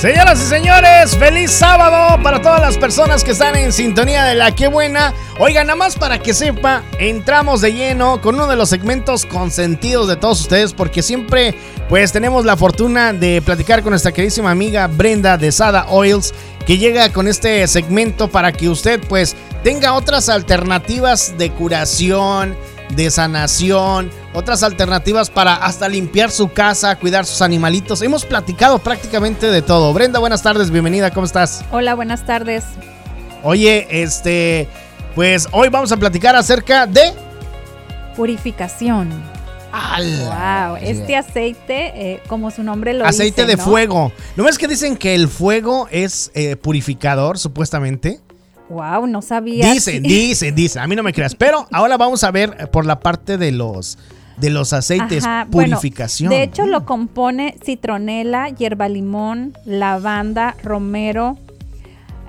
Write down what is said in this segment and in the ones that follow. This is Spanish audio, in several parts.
Señoras y señores, feliz sábado para todas las personas que están en sintonía de la que buena. Oigan, nada más para que sepa, entramos de lleno con uno de los segmentos consentidos de todos ustedes porque siempre pues tenemos la fortuna de platicar con nuestra queridísima amiga Brenda de Sada Oils que llega con este segmento para que usted pues tenga otras alternativas de curación, de sanación, otras alternativas para hasta limpiar su casa, cuidar sus animalitos. Hemos platicado prácticamente de todo. Brenda, buenas tardes, bienvenida, ¿cómo estás? Hola, buenas tardes. Oye, este, pues hoy vamos a platicar acerca de purificación. Wow, este aceite, eh, como su nombre lo aceite dice. Aceite de fuego. ¿No ves que dicen que el fuego es eh, purificador, supuestamente? Wow, no sabía. Dice, dice, dice. A mí no me creas. Pero ahora vamos a ver por la parte de los de los aceites, purificación. de hecho, lo compone citronela, hierba limón, lavanda, romero,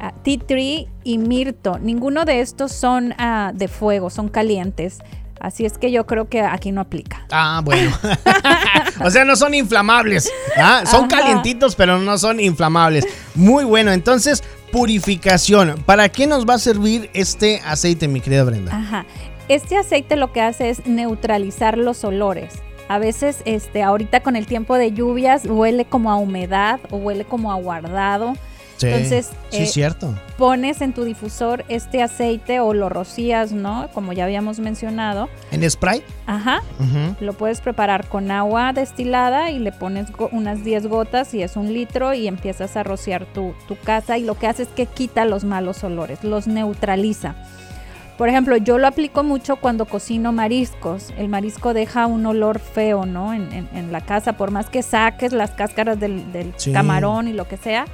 uh, tea tree y mirto. Ninguno de estos son uh, de fuego, son calientes. Así es que yo creo que aquí no aplica. Ah, bueno. o sea, no son inflamables. ¿ah? Son Ajá. calientitos, pero no son inflamables. Muy bueno. Entonces, purificación. ¿Para qué nos va a servir este aceite, mi querida Brenda? Ajá. Este aceite lo que hace es neutralizar los olores. A veces, este, ahorita con el tiempo de lluvias, huele como a humedad o huele como a guardado. Sí, Entonces, sí, eh, cierto. pones en tu difusor este aceite o lo rocías, ¿no? Como ya habíamos mencionado. ¿En spray? Ajá. Uh -huh. Lo puedes preparar con agua destilada y le pones unas 10 gotas y es un litro y empiezas a rociar tu, tu casa y lo que hace es que quita los malos olores, los neutraliza. Por ejemplo, yo lo aplico mucho cuando cocino mariscos. El marisco deja un olor feo, ¿no? En, en, en la casa, por más que saques las cáscaras del, del sí. camarón y lo que sea.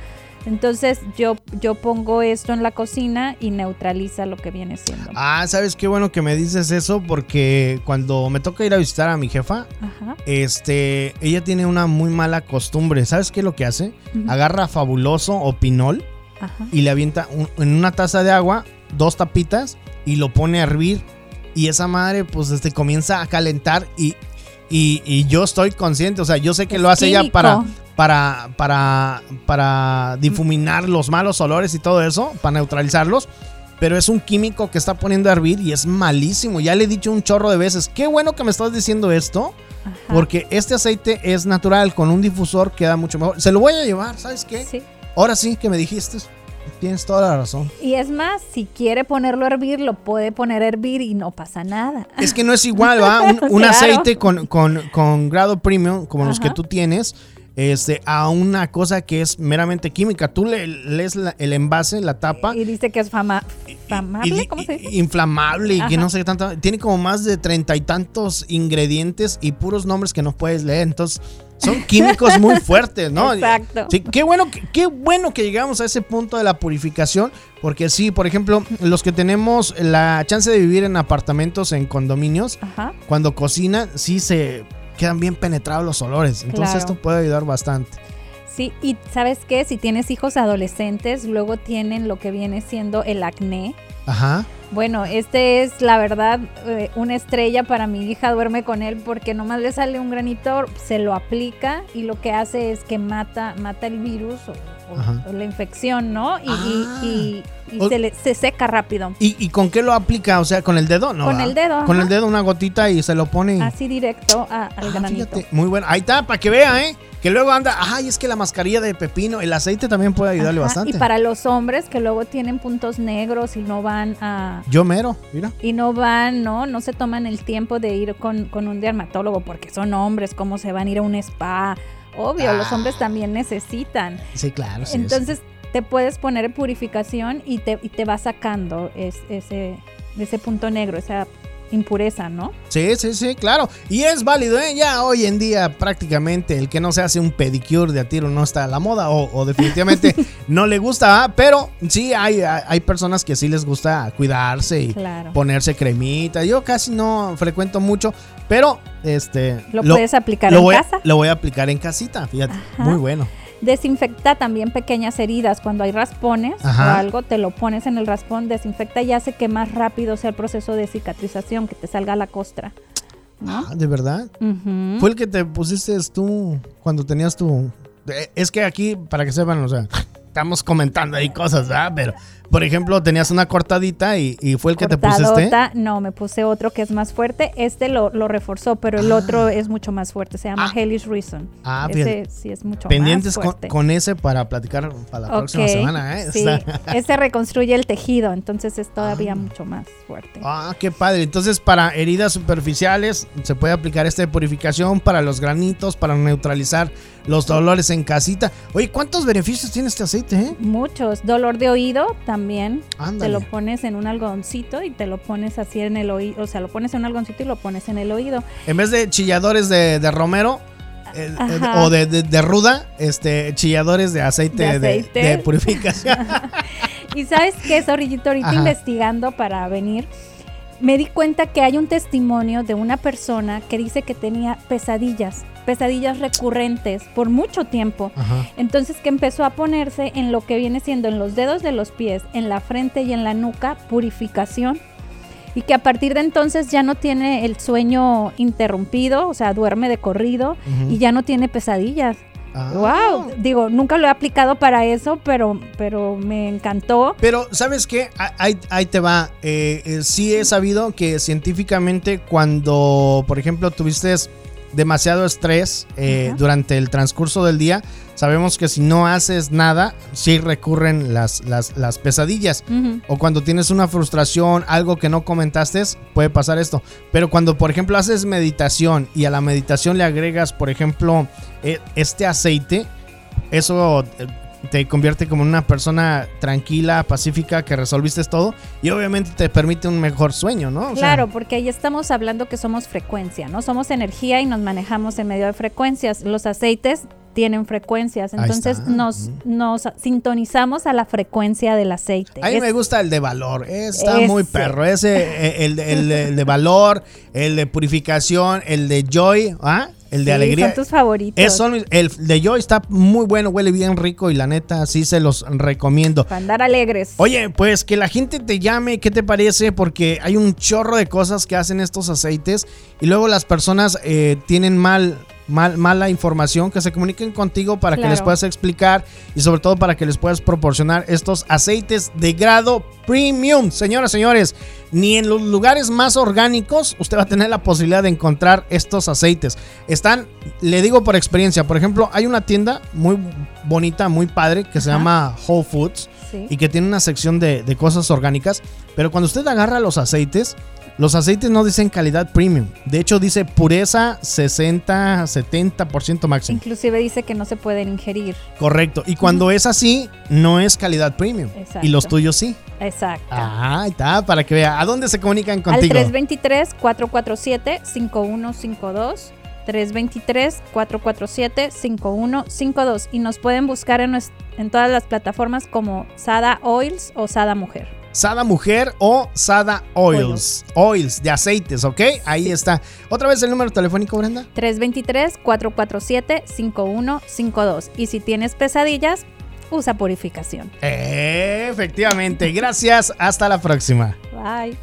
Entonces yo, yo pongo esto en la cocina y neutraliza lo que viene siendo. Ah, ¿sabes qué bueno que me dices eso? Porque cuando me toca ir a visitar a mi jefa, Ajá. este, ella tiene una muy mala costumbre. ¿Sabes qué es lo que hace? Uh -huh. Agarra fabuloso o pinol Ajá. y le avienta un, en una taza de agua dos tapitas y lo pone a hervir. Y esa madre, pues, este, comienza a calentar y, y, y yo estoy consciente, o sea, yo sé que Es lo hace ella para, para, para, para difuminar los malos olores y todo eso, para neutralizarlos. Pero es un químico que está poniendo a hervir y es malísimo. Ya le he dicho un chorro de veces. Qué bueno que me estás diciendo esto. Ajá. Porque este aceite es natural. Con un difusor queda mucho mejor. Se lo voy a llevar, ¿sabes qué? Sí. Ahora sí que me dijiste. Tienes toda la razón. Y es más, si quiere ponerlo a hervir, lo puede poner a hervir y no pasa nada. Es que no es igual, ¿va? Un, un Claro. aceite con, con- con grado premium, como los que tú tienes, este, a una cosa que es meramente química. Tú le, lees la- el envase, la tapa. Y dice que es fama, famable, y- ¿cómo se dice? Inflamable y que no sé qué tanto. Tiene como más de treinta y tantos ingredientes y puros nombres que no puedes leer. Entonces, son químicos muy fuertes, ¿no? Exacto. Sí, qué bueno, que- qué bueno que llegamos a ese punto de la purificación. Porque sí, por ejemplo, los que tenemos la chance de vivir en apartamentos, en condominios, Ajá. cuando cocinan, sí se quedan bien penetrados los olores. Entonces, Claro. esto puede ayudar bastante. Sí, y ¿sabes qué? Si tienes hijos adolescentes, luego tienen lo que viene siendo el acné. Ajá. Bueno, este es la verdad eh, una estrella para mi hija, duerme con él porque nomás le sale un granito, se lo aplica y lo que hace es que mata, mata el virus o, o- Ajá. o la infección, ¿no? Y, y- Ah. y- y O- se, le- se seca rápido. ¿Y, y con qué lo aplica? O sea, con el dedo, ¿no? Con va? el dedo, Con ajá. el dedo una gotita y se lo pone. Así directo a- al Ah, granito. fíjate, muy bueno. Ahí está, para que vea, ¿eh? Que luego anda, ay, es que la mascarilla de pepino, el aceite también puede ayudarle Ajá, bastante. Y para los hombres que luego tienen puntos negros y no van a, Yo mero, mira. y no van, ¿no? No se toman el tiempo de ir con, con un dermatólogo porque son hombres, ¿cómo se van a ir a un spa? Obvio, los Ah. hombres también necesitan. Sí, claro. sí, Entonces te puedes poner purificación y te, y te va sacando es- ese, ese punto negro, esa impureza, ¿no? sí. sí, sí, claro. Y es válido, ¿eh? Ya hoy en día prácticamente el que no se hace un pedicure de a tiro no está a la moda o, o definitivamente no le gusta, ¿ah? pero sí hay, hay personas que sí les gusta cuidarse y Claro. ponerse cremita. Yo casi no frecuento mucho, pero este... Lo, puedes aplicar lo en voy, casa. Lo voy a aplicar en casita, fíjate. Ajá. Muy bueno. Desinfecta también pequeñas heridas. Cuando hay raspones Ajá. o algo, te lo pones en el raspón, desinfecta y hace que más rápido sea el proceso de cicatrización, que te salga la costra. ¿no? Ah, ¿De verdad? ¿Fue el que te pusiste tú cuando tenías tu Eh, Es que aquí, para que sepan, o sea, estamos comentando ahí cosas, ¿verdad? Pero, por ejemplo, tenías una cortadita y, y fue el que te pusiste. No, me puse otro que es más fuerte. Este lo, lo reforzó, pero el otro es mucho más fuerte. Se llama Ah. Hellish Reason. Ah, Ese sí es mucho Pendientes más con, fuerte. con ese para platicar para la próxima semana, ¿eh? Sí, ese reconstruye el tejido, entonces es todavía mucho más fuerte. Ah, qué padre. Entonces, para heridas superficiales se puede aplicar este de purificación para los granitos, para neutralizar los dolores en casita. Oye, ¿cuántos beneficios tiene este aceite, eh? Muchos. Dolor de oído también. Ándale. Te lo pones en un algodoncito y te lo pones así en el oído. O sea, lo pones en un algodoncito y lo pones en el oído. En vez de chilladores de, de romero eh, eh, o de, de- de ruda, este, chilladores de aceite De de, aceite. de purificación. Y sabes qué, Zorrillito, ahorita Ajá. investigando para venir, me di cuenta que hay un testimonio de una persona que dice que tenía pesadillas, pesadillas recurrentes por mucho tiempo. Ajá. Entonces que empezó a ponerse en lo que viene siendo en los dedos de los pies, en la frente y en la nuca, purificación. Y que a partir de entonces ya no tiene el sueño interrumpido, o sea, duerme de corrido y ya no tiene pesadillas. Ah. Wow, digo, nunca lo he aplicado para eso, pero, pero me encantó. Pero, ¿sabes qué? Ah, Ahí, ahí te va. Eh, eh, sí he sabido que científicamente cuando, por ejemplo, tuviste demasiado estrés eh, durante el transcurso del día, sabemos que si no haces nada, sí recurren las, las, las pesadillas. O cuando tienes una frustración, algo que no comentaste, puede pasar esto. Pero cuando, por ejemplo, haces meditación y a la meditación le agregas, por ejemplo, eh, este aceite, eso eh, te convierte como una persona tranquila, pacífica, que resolviste todo y obviamente te permite un mejor sueño, ¿no? O sea, Claro, porque ahí estamos hablando que somos frecuencia, ¿no? Somos energía y nos manejamos en medio de frecuencias. Los aceites tienen frecuencias, entonces nos, nos sintonizamos a la frecuencia del aceite. A mí Es- me gusta el de valor, está Ese. muy perro. Ese, eh, el, el el de valor, el de purificación, el de joy, ¿ah? El de sí, alegría. Son tus favoritos. Es son el de Joy está muy bueno, huele bien rico y la neta sí se los recomiendo. Para andar alegres. Oye, pues que la gente te llame, ¿qué te parece? Porque hay un chorro de cosas que hacen estos aceites y luego las personas eh, tienen mal, mal, mala información, que se comuniquen contigo para que les puedas explicar y sobre todo para que les puedas proporcionar estos aceites de grado premium. Señoras, señores, ni en los lugares más orgánicos usted va a tener la posibilidad de encontrar estos aceites. Están, le digo por experiencia, por ejemplo, hay una tienda muy bonita, muy padre, que se llama Whole Foods Sí. y que tiene una sección de, de cosas orgánicas. Pero cuando usted agarra los aceites, los aceites no dicen calidad premium. De hecho, dice pureza 60, 70% máximo. Inclusive dice que no se pueden ingerir. Correcto. Y cuando es así, no es calidad premium. Exacto. Y los tuyos sí. Exacto. Ah, ahí está, para que vea. ¿A dónde se comunican Al contigo? 323-447-5152. 323-447-5152. Y nos pueden buscar en todas las plataformas como Sada Oils o Sada Mujer. Sada Mujer o Sada Oils. Oils de aceites, ¿ok? Ahí está. Otra vez el número telefónico, Brenda. 323-447-5152. Y si tienes pesadillas, usa purificación. Efectivamente. Gracias. Hasta la próxima. Bye.